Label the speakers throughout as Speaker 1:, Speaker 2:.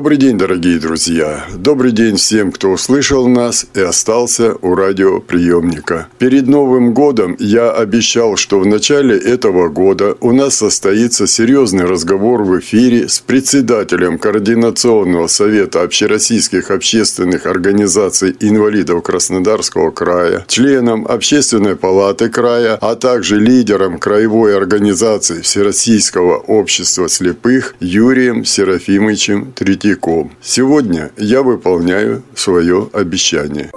Speaker 1: Добрый день, дорогие друзья! Добрый день всем, кто услышал нас и остался у радиоприемника. Перед Новым годом я обещал, что в начале этого года у нас состоится серьезный разговор в эфире с председателем Координационного совета общероссийских общественных организаций инвалидов Краснодарского края, членом Общественной палаты края, а также лидером краевой организации Всероссийского общества слепых Юрием Серафимовичем Третьяком. Третьяком. Сегодня я выполняю свое обещание.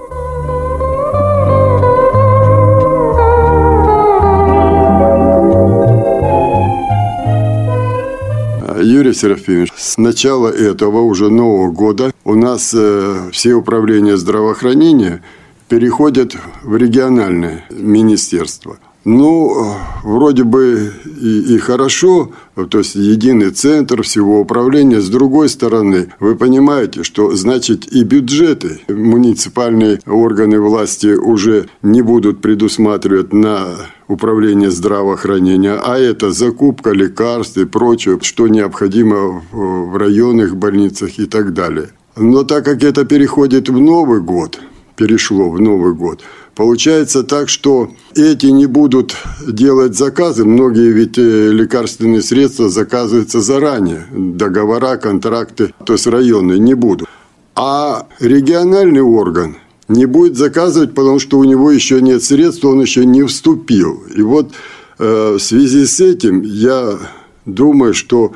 Speaker 1: Юрий Серафимович, с начала этого уже Нового года у нас э, все управления здравоохранения переходят в региональное министерство. Ну, вроде бы и, и хорошо, то есть единый центр всего управления. С другой стороны, вы понимаете, что значит и бюджеты муниципальные органы власти уже не будут предусматривать на управление здравоохранения, а это закупка лекарств и прочее, что необходимо в районных больницах и так далее. Но так как это переходит в Новый год, перешло в Новый год – Получается так, что эти не будут делать заказы. Многие ведь э, лекарственные средства заказываются заранее. Договора, контракты, то есть районные не будут. А региональный орган не будет заказывать, потому что у него еще нет средств, он еще не вступил. И вот э, в связи с этим я думаю, что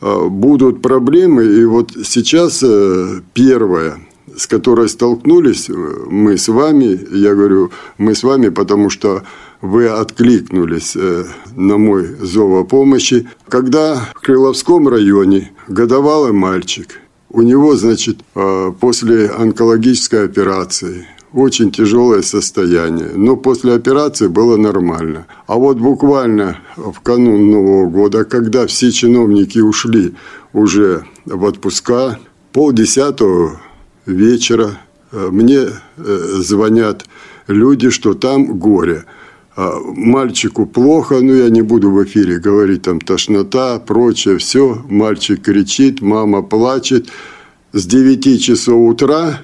Speaker 1: э, будут проблемы. И вот сейчас первое – с которой столкнулись э, мы с вами, я говорю, мы с вами, потому что вы откликнулись э, на мой зов о помощи. Когда в Крыловском районе годовалый мальчик, у него, значит, э, после онкологической операции очень тяжелое состояние. Но после операции было нормально. А вот буквально в канун Нового года, когда все чиновники ушли уже в отпуска, полдесятого вечера э, мне э, звонят люди, что там горе. А мальчику плохо, ну я не буду в эфире говорить, там тошнота, прочее, все. Мальчик кричит, мама плачет. С 9 часов утра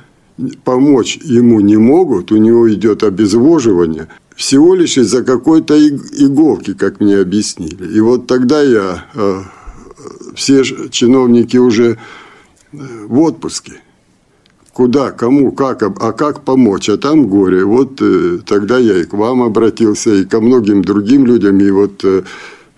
Speaker 1: помочь ему не могут, у него идет обезвоживание, всего лишь из-за какой-то иголки, как мне объяснили. И вот тогда я, э, все чиновники уже в отпуске куда, кому, как, а как помочь, а там горе. Вот э, тогда я и к вам обратился, и ко многим другим людям, и вот э,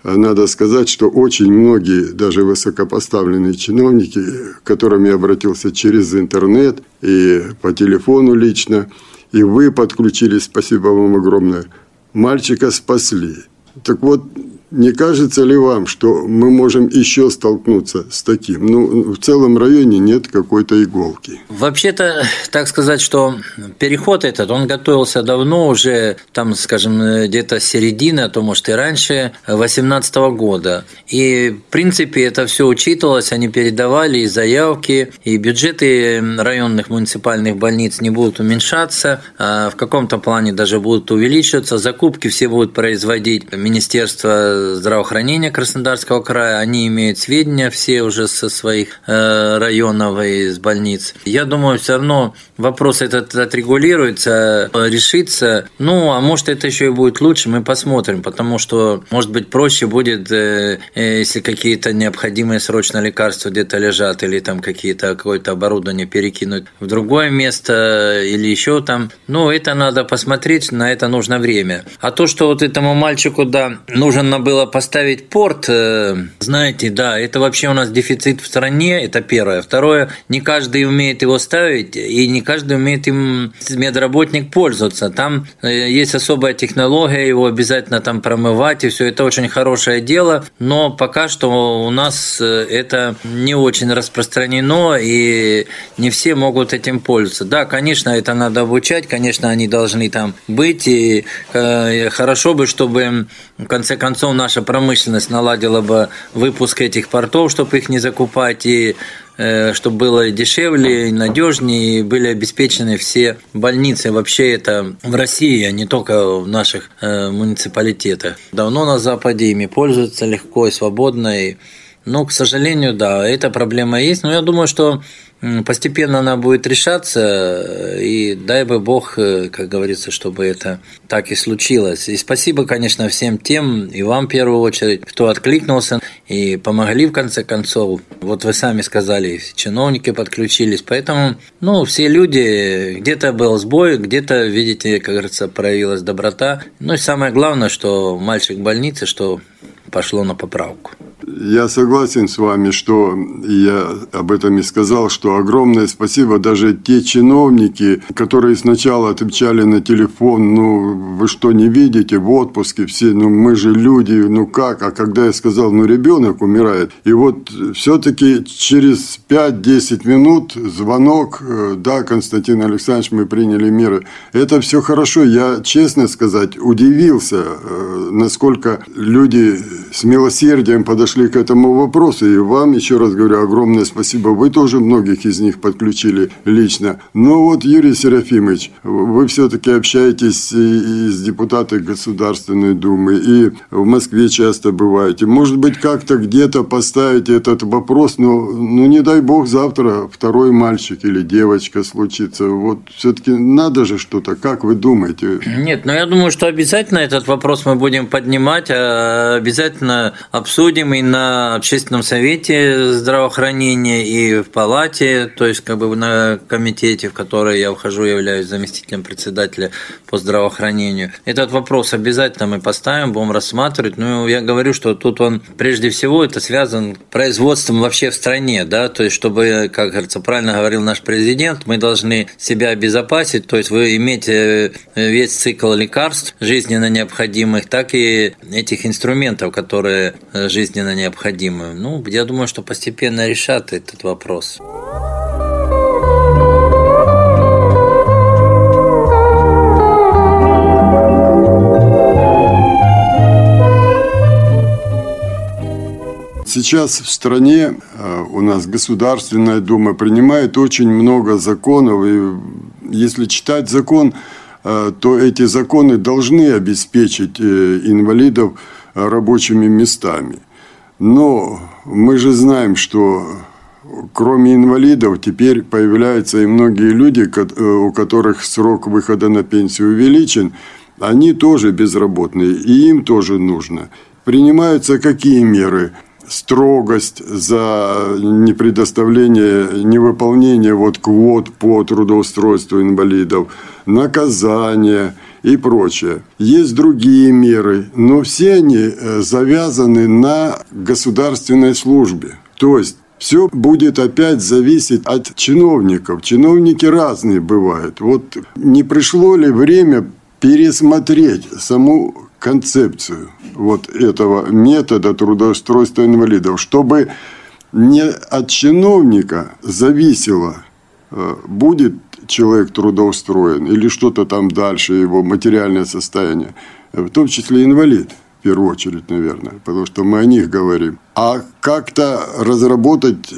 Speaker 1: надо сказать, что очень многие, даже высокопоставленные чиновники, к которым я обратился через интернет и по телефону лично, и вы подключились, спасибо вам огромное, мальчика спасли. Так вот, не кажется ли вам, что мы можем еще столкнуться с таким? Ну, в целом районе нет какой-то иголки.
Speaker 2: Вообще-то, так сказать, что переход этот, он готовился давно, уже там, скажем, где-то середина, а то может и раньше, 2018 года. И, в принципе, это все учитывалось, они передавали и заявки, и бюджеты районных муниципальных больниц не будут уменьшаться, а в каком-то плане даже будут увеличиваться, закупки все будут производить Министерство здравоохранения Краснодарского края, они имеют сведения все уже со своих э, районов и из больниц. Я думаю, все равно вопрос этот отрегулируется, решится. Ну, а может, это еще и будет лучше, мы посмотрим, потому что, может быть, проще будет, э, э, если какие-то необходимые срочно лекарства где-то лежат, или там какие-то какое-то оборудование перекинуть в другое место, или еще там. Ну, это надо посмотреть, на это нужно время. А то, что вот этому мальчику, да, нужен набор было поставить порт, э, знаете, да, это вообще у нас дефицит в стране, это первое. Второе, не каждый умеет его ставить, и не каждый умеет им медработник пользоваться. Там э, есть особая технология, его обязательно там промывать, и все это очень хорошее дело, но пока что у нас э, это не очень распространено, и не все могут этим пользоваться. Да, конечно, это надо обучать, конечно, они должны там быть, и хорошо бы, чтобы в конце концов наша промышленность наладила бы выпуск этих портов, чтобы их не закупать, и э, чтобы было дешевле, надежнее, и были обеспечены все больницы. Вообще это в России, а не только в наших э, муниципалитетах. Давно на Западе ими пользуются легко и свободно. И, ну, к сожалению, да, эта проблема есть. Но я думаю, что Постепенно она будет решаться, и дай бы Бог, э, как говорится, чтобы это так и случилось. И спасибо, конечно, всем тем, и вам в первую очередь, кто откликнулся и помогли в конце концов. Вот вы сами сказали, чиновники подключились, поэтому, ну, все люди, где-то был сбой, где-то, видите, как говорится, проявилась доброта. Ну и самое главное, что мальчик в больнице, что пошло на поправку.
Speaker 1: Я согласен с вами, что я об этом и сказал, что огромное спасибо даже те чиновники, которые сначала отвечали на телефон, ну, вы что, не видите, в отпуске все, ну, мы же люди, ну как, а когда я сказал, ну, ребенок умирает, и вот все-таки через 5-10 минут звонок, э, да, Константин Александрович, мы приняли меры. Это все хорошо, я, честно сказать, удивился, э, насколько люди с милосердием подошли подошли к этому вопросу. И вам, еще раз говорю, огромное спасибо. Вы тоже многих из них подключили лично. Но вот, Юрий Серафимович, вы все-таки общаетесь и с депутатами Государственной Думы, и в Москве часто бываете. Может быть, как-то где-то поставить этот вопрос, но ну, не дай бог завтра второй мальчик или девочка случится. Вот все-таки надо же что-то. Как вы думаете?
Speaker 2: Нет, но я думаю, что обязательно этот вопрос мы будем поднимать, а обязательно обсудим и на общественном совете здравоохранения и в палате, то есть как бы на комитете, в который я вхожу, являюсь заместителем председателя по здравоохранению. Этот вопрос обязательно мы поставим, будем рассматривать. Ну, я говорю, что тут он прежде всего это связан производством вообще в стране, да, то есть чтобы, как говорится, правильно говорил наш президент, мы должны себя обезопасить, то есть вы имеете весь цикл лекарств жизненно необходимых, так и этих инструментов, которые жизненно необходимую. Ну, я думаю, что постепенно решат этот вопрос.
Speaker 1: Сейчас в стране э, у нас Государственная Дума принимает очень много законов. И если читать закон, э, то эти законы должны обеспечить э, инвалидов рабочими местами. Но мы же знаем, что кроме инвалидов теперь появляются и многие люди, э, у которых срок выхода на пенсию увеличен. Они тоже безработные, и им тоже нужно. Принимаются какие меры? строгость за непредоставление, невыполнение вот квот по трудоустройству инвалидов, наказание – и прочее. Есть другие меры, но все они э, завязаны на государственной службе. То есть все будет опять зависеть от чиновников. Чиновники разные бывают. Вот не пришло ли время пересмотреть саму концепцию вот этого метода трудоустройства инвалидов, чтобы не от чиновника зависело, э, будет человек трудоустроен или что-то там дальше, его материальное состояние, в том числе инвалид, в первую очередь, наверное, потому что мы о них говорим. А как-то разработать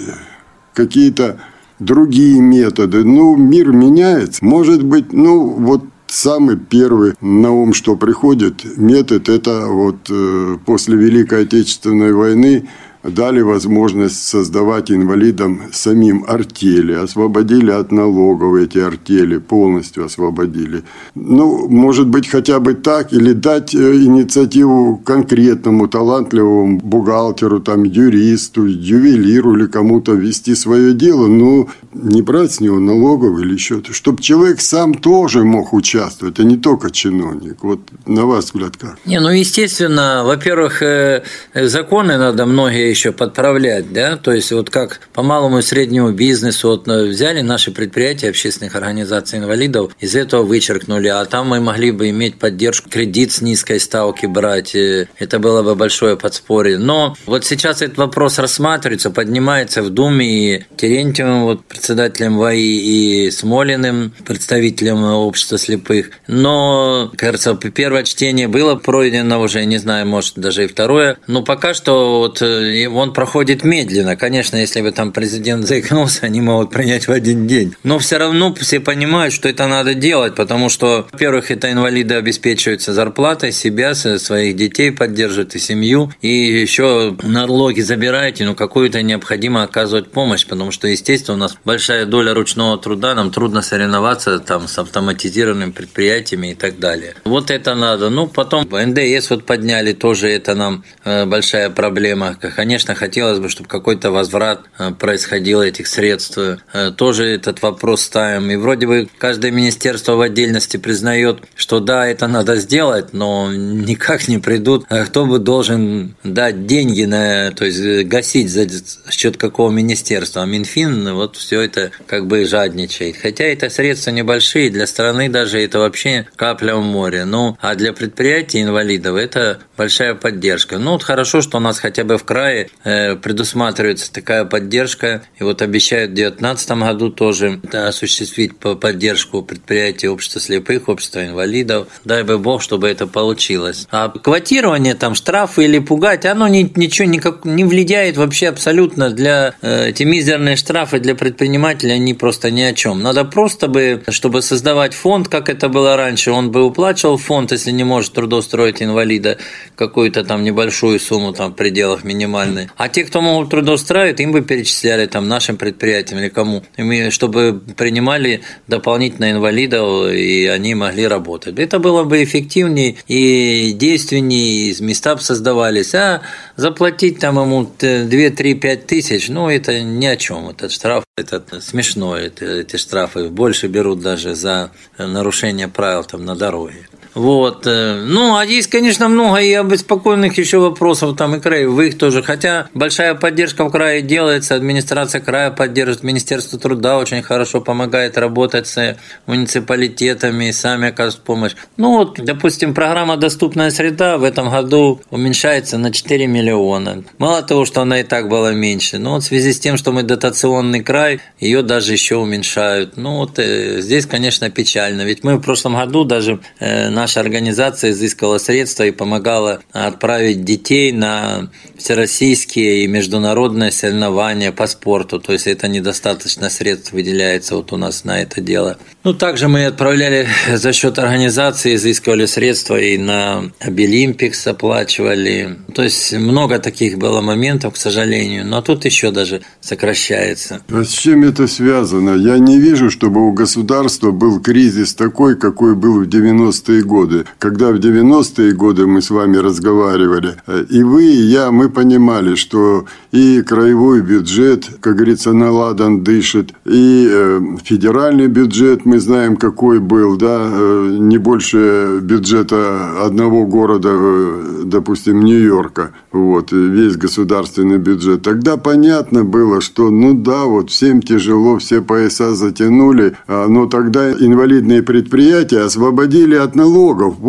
Speaker 1: какие-то другие методы. Ну, мир меняется. Может быть, ну, вот самый первый на ум, что приходит, метод, это вот э, после Великой Отечественной войны дали возможность создавать инвалидам самим артели, освободили от налогов эти артели, полностью освободили. Ну, может быть, хотя бы так, или дать э, инициативу конкретному талантливому бухгалтеру, там, юристу, ювелиру или кому-то вести свое дело, но не брать с него налогов или еще, чтобы человек сам тоже мог участвовать, а не только чиновник. Вот на ваш взгляд как?
Speaker 2: Не, ну, естественно, во-первых, э, законы надо многие еще подправлять, да, то есть вот как по малому и среднему бизнесу вот э, взяли наши предприятия общественных организаций инвалидов, из этого вычеркнули, а там мы могли бы иметь поддержку, кредит с низкой ставки брать, э, это было бы большое подспорье. Но вот сейчас этот вопрос рассматривается, поднимается в Думе и Терентьевым, вот председателем ВАИ, и Смолиным, представителем общества слепых. Но, кажется, первое чтение было пройдено уже, не знаю, может, даже и второе. Но пока что вот э, он проходит медленно. Конечно, если бы там президент заикнулся, они могут принять в один день. Но все равно все понимают, что это надо делать, потому что, во-первых, это инвалиды обеспечиваются зарплатой, себя, своих детей поддерживают и семью, и еще налоги забираете, но какую-то необходимо оказывать помощь, потому что, естественно, у нас большая доля ручного труда, нам трудно соревноваться там с автоматизированными предприятиями и так далее. Вот это надо. Ну, потом НДС вот подняли, тоже это нам э, большая проблема. Конечно, хотелось бы, чтобы какой-то возврат э, происходил этих средств. Э, тоже этот вопрос ставим. И вроде бы каждое министерство в отдельности признает, что да, это надо сделать, но никак не придут. Кто бы должен дать деньги на, то есть гасить за счет какого министерства? А Минфин вот все это как бы жадничает. Хотя это средства небольшие, для страны даже это вообще капля в море. Ну, а для предприятий инвалидов это большая поддержка. Ну, вот хорошо, что у нас хотя бы в крае э, предусматривается такая поддержка. И вот обещают в 2019 году тоже осуществить поддержку предприятий общества слепых, общества инвалидов. Дай бы бог, чтобы это получилось. А квотирование, там, штрафы или пугать, оно ни, ничего никак не влияет вообще абсолютно для э, эти мизерные штрафы для предпринимателя, они просто ни о чем. Надо просто бы, чтобы создавать фонд, как это было раньше, он бы уплачивал фонд, если не может трудоустроить инвалида, какую-то там небольшую сумму там в пределах минимальной. А те, кто могут трудоустраивать, им бы перечисляли там нашим предприятиям или кому, чтобы принимали дополнительно инвалидов, и они могли работать. Это было бы эффективнее и действеннее, и места бы создавались. А заплатить там ему 2-3-5 тысяч, ну, это ни о чем. Этот штраф, это смешно, это, эти штрафы больше берут даже за нарушение правил там на дороге. Вот. Э, ну, а есть, конечно, много и обеспокоенных еще вопросов там и краевых тоже. Хотя большая поддержка в крае делается, администрация края поддерживает, Министерство труда очень хорошо помогает работать с муниципалитетами, сами оказывают помощь. Ну, вот, допустим, программа «Доступная среда» в этом году уменьшается на 4 миллиона. Мало того, что она и так была меньше, но вот в связи с тем, что мы дотационный край, ее даже еще уменьшают. Ну, вот э, здесь, конечно, печально. Ведь мы в прошлом году даже э, наша организация изыскала средства и помогала отправить детей на всероссийские и международные соревнования по спорту. То есть это недостаточно средств выделяется вот у нас на это дело. Ну, также мы отправляли за счет организации, изыскивали средства и на Обилимпикс оплачивали. То есть много таких было моментов, к сожалению. Но тут еще даже сокращается.
Speaker 1: А с чем это связано? Я не вижу, чтобы у государства был кризис такой, какой был в 90-е годы. Когда в 90-е годы мы с вами разговаривали, и вы, и я, мы понимали, что и краевой бюджет, как говорится, наладан дышит, и э, федеральный бюджет, мы знаем, какой был, да, э, не больше бюджета одного города, э, допустим, Нью-Йорка, вот, весь государственный бюджет. Тогда понятно было, что, ну да, вот всем тяжело, все пояса затянули, а, но тогда инвалидные предприятия освободили от налогов,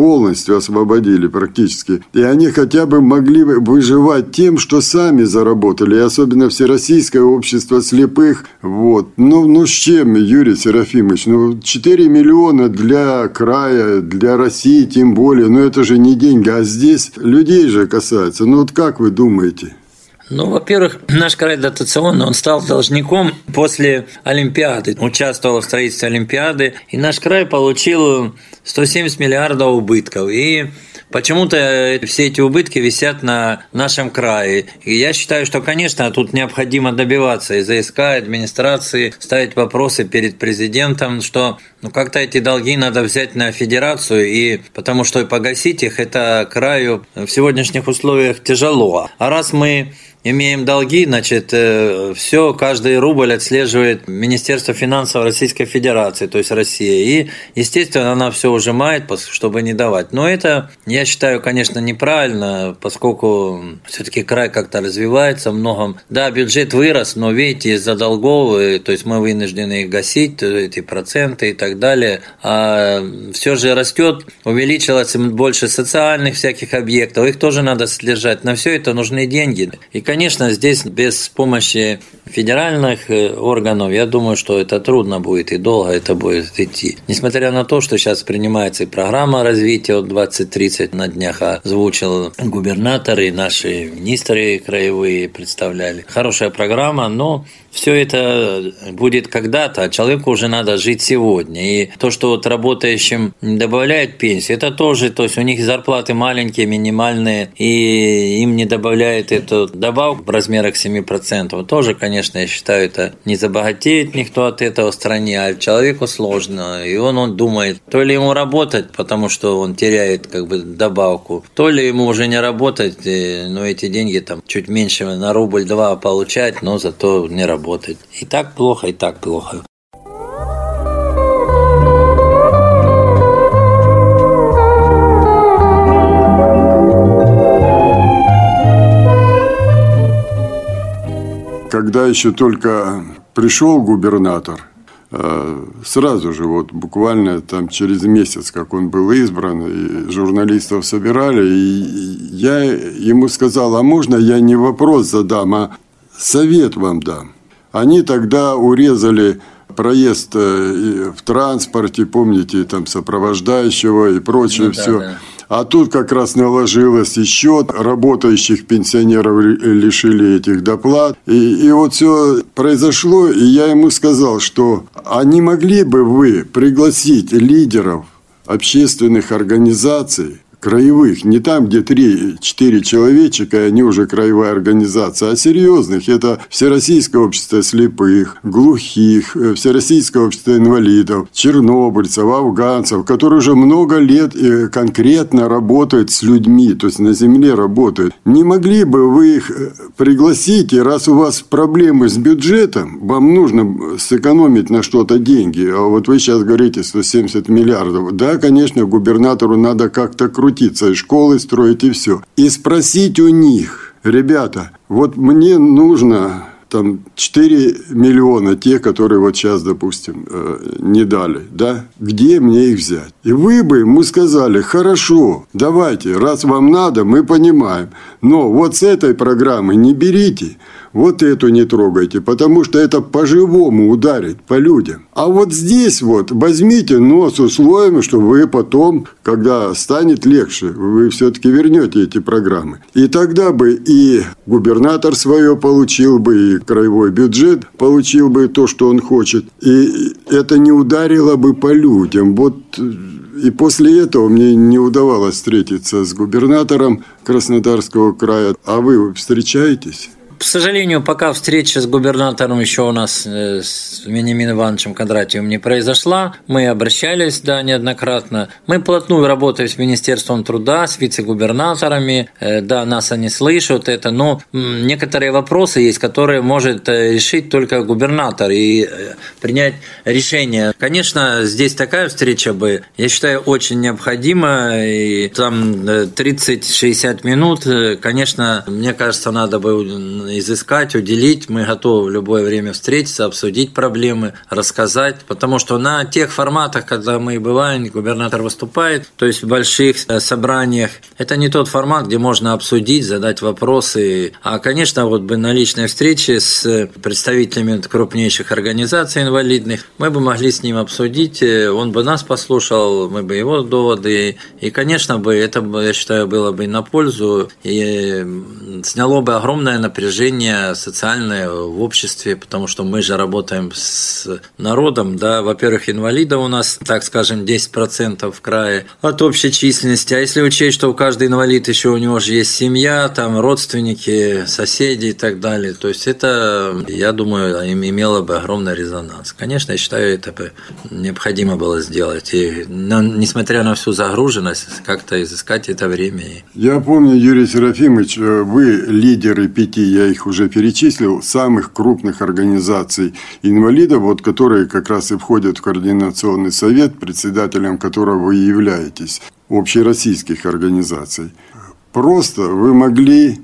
Speaker 1: полностью освободили практически. И они хотя бы могли выживать тем, что сами заработали, и особенно Всероссийское общество слепых. Вот. Ну, ну с чем, Юрий Серафимович? Ну, 4 миллиона для края, для России тем более. Но это же не деньги, а здесь людей же касается. Ну, вот как вы думаете?
Speaker 2: Ну, во-первых, наш край дотационный, он стал должником после Олимпиады. Участвовал в строительстве Олимпиады. И наш край получил 170 миллиардов убытков. И почему-то все эти убытки висят на нашем крае. И я считаю, что, конечно, тут необходимо добиваться из ЗСК, администрации, ставить вопросы перед президентом, что ну, как-то эти долги надо взять на федерацию, и потому что погасить их это краю в сегодняшних условиях тяжело. А раз мы имеем долги, значит, э, все, каждый рубль отслеживает Министерство финансов Российской Федерации, то есть Россия. И, естественно, она все ужимает, чтобы не давать. Но это, я считаю, конечно, неправильно, поскольку все-таки край как-то развивается многом. Да, бюджет вырос, но, видите, из-за долгов, э, то есть мы вынуждены их гасить, эти проценты и так далее. А все же растет, увеличилось больше социальных всяких объектов, их тоже надо содержать. На все это нужны деньги. И, конечно, здесь без помощи федеральных э, органов, я думаю, что это трудно будет и долго это будет идти. Несмотря на то, что сейчас принимается и программа развития от 2030 на днях озвучил губернатор и наши министры краевые представляли. Хорошая программа, но все это будет когда-то, а человеку уже надо жить сегодня. И то, что вот работающим добавляют пенсию, это тоже, то есть у них зарплаты маленькие, минимальные, и им не добавляют эту добавку в размерах 7%. Тоже, конечно, я считаю, это не забогатеет никто от этого в стране, а человеку сложно. И он, он думает, то ли ему работать, потому что он теряет как бы добавку, то ли ему уже не работать, но эти деньги там чуть меньше на рубль-два получать, но зато не работать. И так плохо, и так плохо.
Speaker 1: Когда еще только пришел губернатор, э, сразу же, вот буквально там через месяц, как он был избран, и журналистов собирали, и я ему сказал, а можно я не вопрос задам, а совет вам дам. Они тогда урезали проезд э, в транспорте, помните, там сопровождающего и прочее ну, все. Да, А тут как раз наложилось еще работающих пенсионеров лишили этих доплат. И, и вот все произошло, и я ему сказал, что не могли бы вы пригласить лидеров общественных организаций краевых, не там, где 3-4 человечека, и они уже краевая организация, а серьезных. Это Всероссийское общество слепых, глухих, э, Всероссийское общество инвалидов, чернобыльцев, афганцев, которые уже много лет э, конкретно работают с людьми, то есть на земле работают. Не могли бы вы их э, пригласить, и раз у вас проблемы с бюджетом, вам нужно сэкономить на что-то деньги, а вот вы сейчас говорите 170 миллиардов. Да, конечно, губернатору надо как-то крутить крутиться, и школы строить, и все. И спросить у них, ребята, вот мне нужно там 4 миллиона, те, которые вот сейчас, допустим, э, не дали, да, где мне их взять? И вы бы ему сказали, хорошо, давайте, раз вам надо, мы понимаем, но вот с этой программы не берите, вот эту не трогайте, потому что это по-живому ударит по людям. А вот здесь вот возьмите, но с условием, что вы потом, когда станет легче, вы все-таки вернете эти программы. И тогда бы и губернатор свое получил бы, и краевой бюджет получил бы то, что он хочет. И это не ударило бы по людям. Вот и после этого мне не удавалось встретиться с губернатором Краснодарского края. А вы встречаетесь?
Speaker 2: К сожалению, пока встреча с губернатором еще у нас э, с Вениамином Ивановичем Кондратьевым не произошла. Мы обращались, да, неоднократно. Мы плотную работаем с Министерством труда, с вице-губернаторами. Э, да, нас они слышат это, но некоторые вопросы есть, которые может э, решить только губернатор и принять решение. Конечно, здесь такая встреча бы, я считаю, очень необходима. И там 30-60 минут, конечно, мне кажется, надо бы изыскать, уделить. Мы готовы в любое время встретиться, обсудить проблемы, рассказать. Потому что на тех форматах, когда мы бываем, губернатор выступает, то есть в больших э, собраниях, это не тот формат, где можно обсудить, задать вопросы. А, конечно, вот бы на личной встрече с представителями крупнейших организаций инвалидных, мы бы могли с ним обсудить, э, он бы нас послушал, мы бы его доводы. И, конечно, бы это, я считаю, было бы на пользу и сняло бы огромное напряжение положение социальное в обществе, потому что мы же работаем с народом, да, во-первых, инвалидов у нас, так скажем, 10% в крае от общей численности, а если учесть, что у каждого инвалид еще у него же есть семья, там родственники, соседи и так далее, то есть это, я думаю, имело бы огромный резонанс. Конечно, я считаю, это бы необходимо было сделать, и несмотря на всю загруженность, как-то изыскать это время.
Speaker 1: Я помню, Юрий Серафимович, вы лидеры пяти, я их уже перечислил, самых крупных организаций инвалидов, вот которые как раз и входят в Координационный совет, председателем которого вы являетесь, общероссийских организаций. Просто вы могли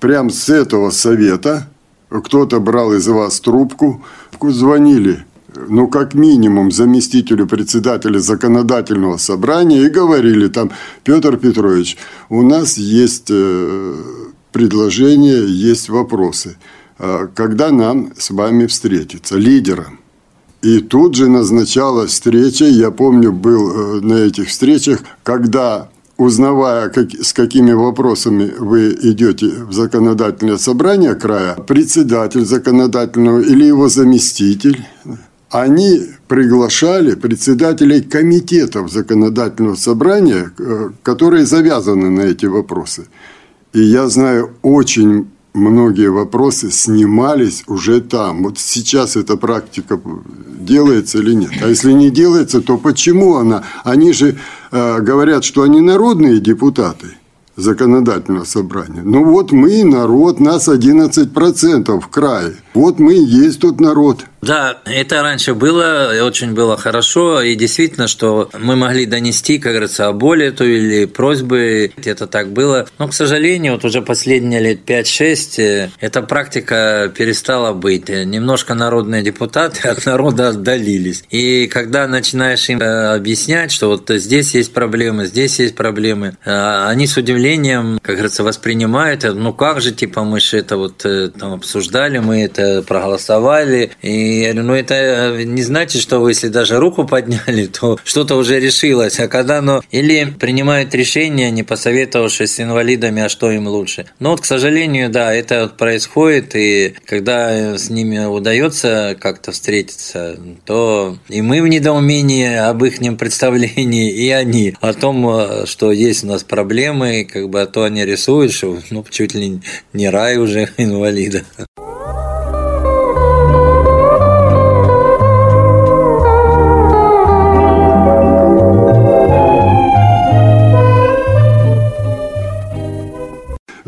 Speaker 1: прямо с этого совета, кто-то брал из вас трубку, звонили ну, как минимум, заместителю председателя законодательного собрания и говорили там, Петр Петрович, у нас есть э, предложения, есть вопросы. А когда нам с вами встретиться, лидером? И тут же назначалась встреча, я помню, был э, на этих встречах, когда узнавая, как, с какими вопросами вы идете в законодательное собрание края, председатель законодательного или его заместитель, они приглашали председателей комитетов законодательного собрания, э, которые завязаны на эти вопросы. И я знаю, очень многие вопросы снимались уже там. Вот сейчас эта практика делается или нет. А если не делается, то почему она? Они же э, говорят, что они народные депутаты законодательного собрания. Ну вот мы народ, нас 11% в крае. Вот мы есть тот народ.
Speaker 2: Да, это раньше было, очень было хорошо, и действительно, что мы могли донести, как говорится, о боли эту или просьбы, это так было. Но, к сожалению, вот уже последние лет 5-6 э, эта практика перестала быть. Немножко народные депутаты от народа отдалились. И когда начинаешь им э, объяснять, что вот здесь есть проблемы, здесь есть проблемы, э, они с удивлением, как говорится, воспринимают, ну как же, типа, мы же это вот там обсуждали, мы это проголосовали, и я говорю, ну это э, не значит, что вы, если даже руку подняли, то что-то уже решилось. А когда оно или принимают решение, не посоветовавшись с инвалидами, а что им лучше. Но вот, к сожалению, да, это происходит, и когда с ними удается как-то встретиться, то и мы в недоумении об их представлении, и они о том, э, что есть у нас проблемы, как бы, а то они рисуют, что ну, чуть ли не рай уже инвалида.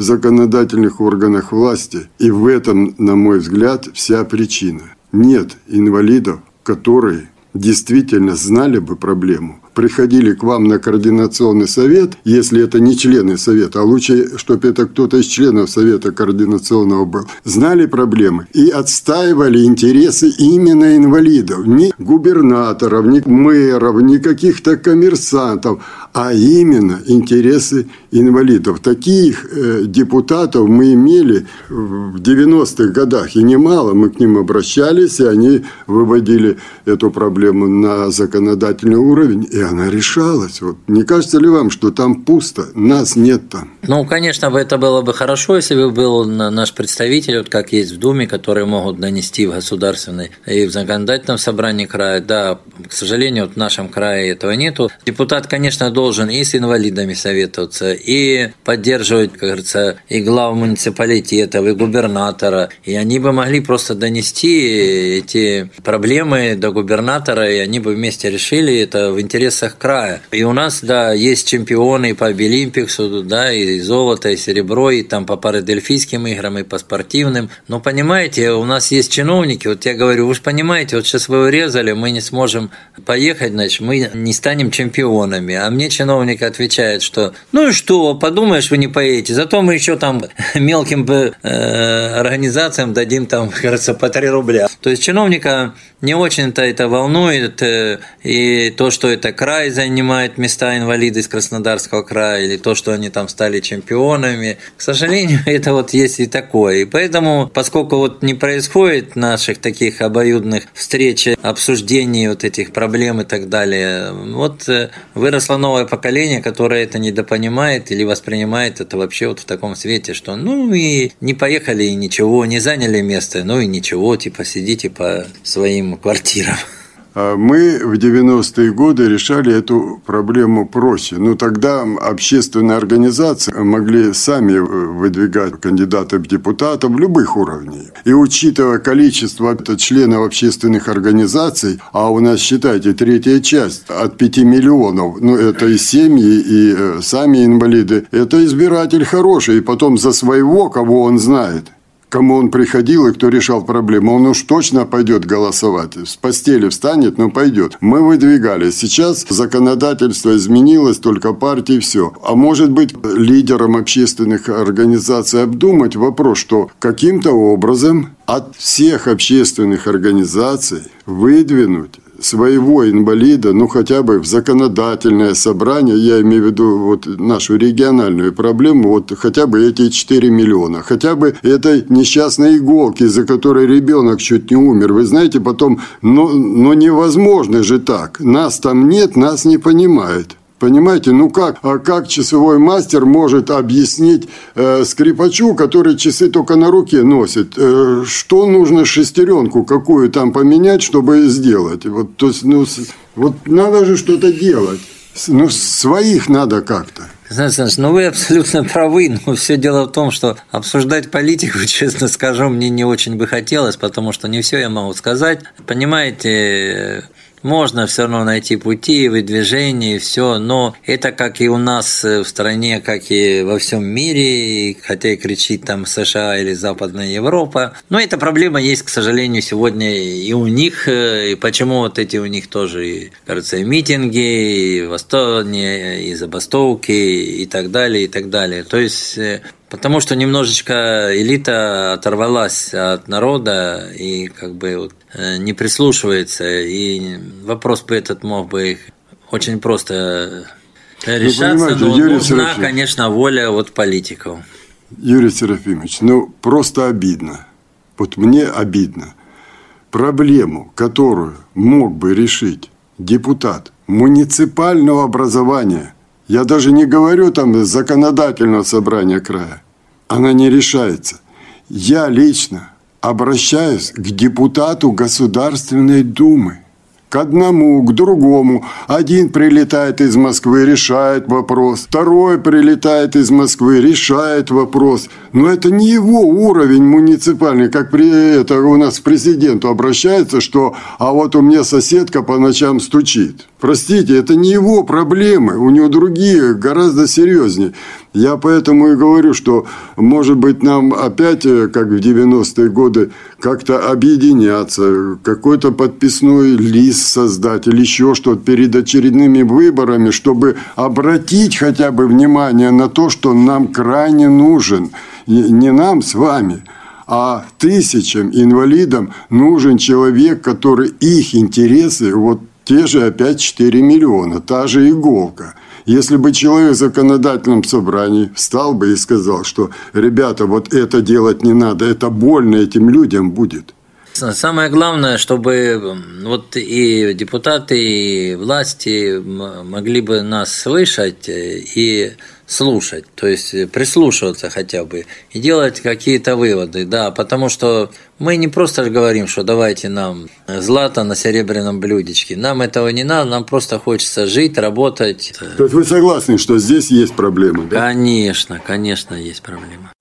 Speaker 1: В законодательных органах власти. И в этом, на мой взгляд, вся причина. Нет инвалидов, которые действительно знали бы проблему, приходили к вам на координационный совет, если это не члены совета, а лучше, чтобы это кто-то из членов совета координационного был, знали проблемы и отстаивали интересы именно инвалидов, не губернаторов, не мэров, не каких-то коммерсантов, а именно интересы инвалидов. Таких э, депутатов мы имели в 90-х годах, и немало. Мы к ним обращались, и они выводили эту проблему на законодательный уровень, она решалась. Вот не кажется ли вам, что там пусто, нас нет там?
Speaker 2: Ну, конечно, это было бы хорошо, если бы был наш представитель, вот как есть в Думе, которые могут донести в государственной и в законодательном собрании края. Да, к сожалению, вот в нашем крае этого нету. Депутат, конечно, должен и с инвалидами советоваться, и поддерживать, как говорится, и глав муниципалитетов, и губернатора. И они бы могли просто донести эти проблемы до губернатора, и они бы вместе решили это в интересах края. И у нас, да, есть чемпионы по Олимпиксу, да, и золото, и серебро, и там по парадельфийским играм, и по спортивным. Но понимаете, у нас есть чиновники, вот я говорю, вы же понимаете, вот сейчас вы урезали, мы не сможем поехать, значит, мы не станем чемпионами. А мне чиновник отвечает, что ну и что, подумаешь, вы не поедете, зато мы еще там мелким э, организациям дадим там, кажется, по 3 рубля. То есть чиновника не очень-то это волнует, э, и то, что это край занимает места инвалиды из Краснодарского края, или то, что они там стали чемпионами. К сожалению, это вот есть и такое. И поэтому, поскольку вот не происходит наших таких обоюдных встреч, обсуждений вот этих проблем и так далее, вот э, выросло новое поколение, которое это недопонимает или воспринимает это вообще вот в таком свете, что ну и не поехали и ничего, не заняли место, ну и ничего, типа сидите по своим квартирам.
Speaker 1: А мы в 90-е годы решали эту проблему проще. Ну, тогда общественные организации могли сами выдвигать кандидатов депутатов любых уровней. И учитывая количество членов общественных организаций, а у нас, считайте, третья часть от 5 миллионов, ну, это и семьи, и э, сами инвалиды, это избиратель хороший, и потом за своего, кого он знает – кому он приходил и кто решал проблему, он уж точно пойдет голосовать. С постели встанет, но пойдет. Мы выдвигались. Сейчас законодательство изменилось, только партии все. А может быть, лидерам общественных организаций обдумать вопрос, что каким-то образом от всех общественных организаций выдвинуть своего инвалида, ну хотя бы в законодательное собрание, я имею в виду вот нашу региональную проблему, вот хотя бы эти 4 миллиона, хотя бы этой несчастной иголки, из-за которой ребенок чуть не умер. Вы знаете, потом, но, но невозможно же так. Нас там нет, нас не понимают. Понимаете, ну как, а как часовой мастер может объяснить э, скрипачу, который часы только на руке носит, э, что нужно шестеренку какую там поменять, чтобы сделать? Вот, то есть, ну, вот надо же что-то делать. Ну, своих надо как-то.
Speaker 2: Знаете, ну вы абсолютно правы, но все дело в том, что обсуждать политику, честно скажу, мне не очень бы хотелось, потому что не все я могу сказать. Понимаете, можно все равно найти пути, выдвижения и все, но это как и у нас э, в стране, как и во всем мире, хотя и кричит там США или Западная Европа. Но эта проблема есть, к сожалению, сегодня и у них, э, и почему вот эти у них тоже, кажется, и митинги, и восстания, и забастовки, и так далее, и так далее. То есть э, Потому что немножечко элита оторвалась от народа и как бы вот э, не прислушивается. И вопрос бы этот мог бы очень просто решаться, но Юрий нужна, Серафим, конечно, воля от политиков.
Speaker 1: Юрий Серафимович, ну просто обидно. Вот мне обидно. Проблему, которую мог бы решить депутат муниципального образования – я даже не говорю там законодательного собрания края. Она не решается. Я лично обращаюсь к депутату Государственной Думы – к одному, к другому. Один прилетает из Москвы, решает вопрос. Второй прилетает из Москвы, решает вопрос. Но это не его уровень муниципальный, как при это у нас к президенту обращается, что а вот у меня соседка по ночам стучит. Простите, это не его проблемы, у него другие, гораздо серьезнее. Я поэтому и говорю, что, может быть, нам опять, э, как в 90-е годы, как-то объединяться, какой-то подписной лист создать или еще что-то перед очередными выборами, чтобы обратить хотя бы внимание на то, что нам крайне нужен. Не нам с вами, а тысячам инвалидам нужен человек, который их интересы, вот те же опять 4 миллиона, та же иголка – если бы человек в законодательном собрании встал бы и сказал, что, ребята, вот это делать не надо, это больно этим людям будет.
Speaker 2: Самое главное, чтобы вот и депутаты, и власти могли бы нас слышать и слушать, то есть э, прислушиваться хотя бы и делать какие-то выводы, да, потому что мы не просто говорим, что давайте нам злато на серебряном блюдечке, нам этого не надо, нам просто хочется жить, работать.
Speaker 1: То есть вы согласны, что здесь есть проблемы,
Speaker 2: да? Конечно, конечно, есть проблема.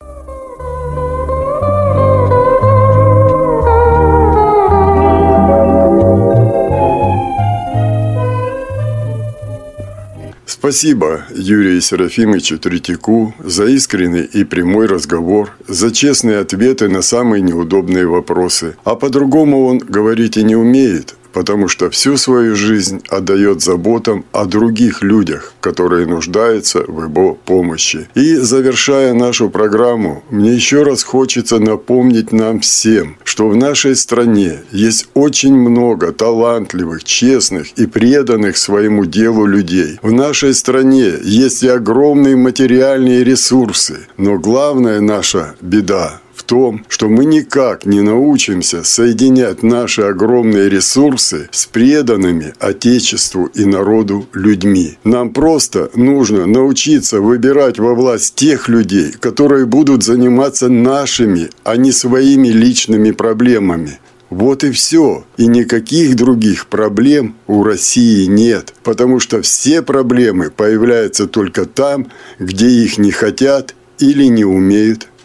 Speaker 1: Спасибо Юрию Серафимовичу Третьяку за искренний и прямой разговор, за честные ответы на самые неудобные вопросы. А по-другому он говорить и не умеет, потому что всю свою жизнь отдает заботам о других людях, которые нуждаются в его помощи. И завершая нашу программу, мне еще раз хочется напомнить нам всем, что в нашей стране есть очень много талантливых, честных и преданных своему делу людей. В нашей стране есть и огромные материальные ресурсы, но главная наша беда в том, что мы никак не научимся соединять наши огромные ресурсы с преданными Отечеству и народу людьми. Нам просто нужно научиться выбирать во власть тех людей, которые будут заниматься нашими, а не своими личными проблемами. Вот и все. И никаких других проблем у России нет. Потому что все проблемы появляются только там, где их не хотят или не умеют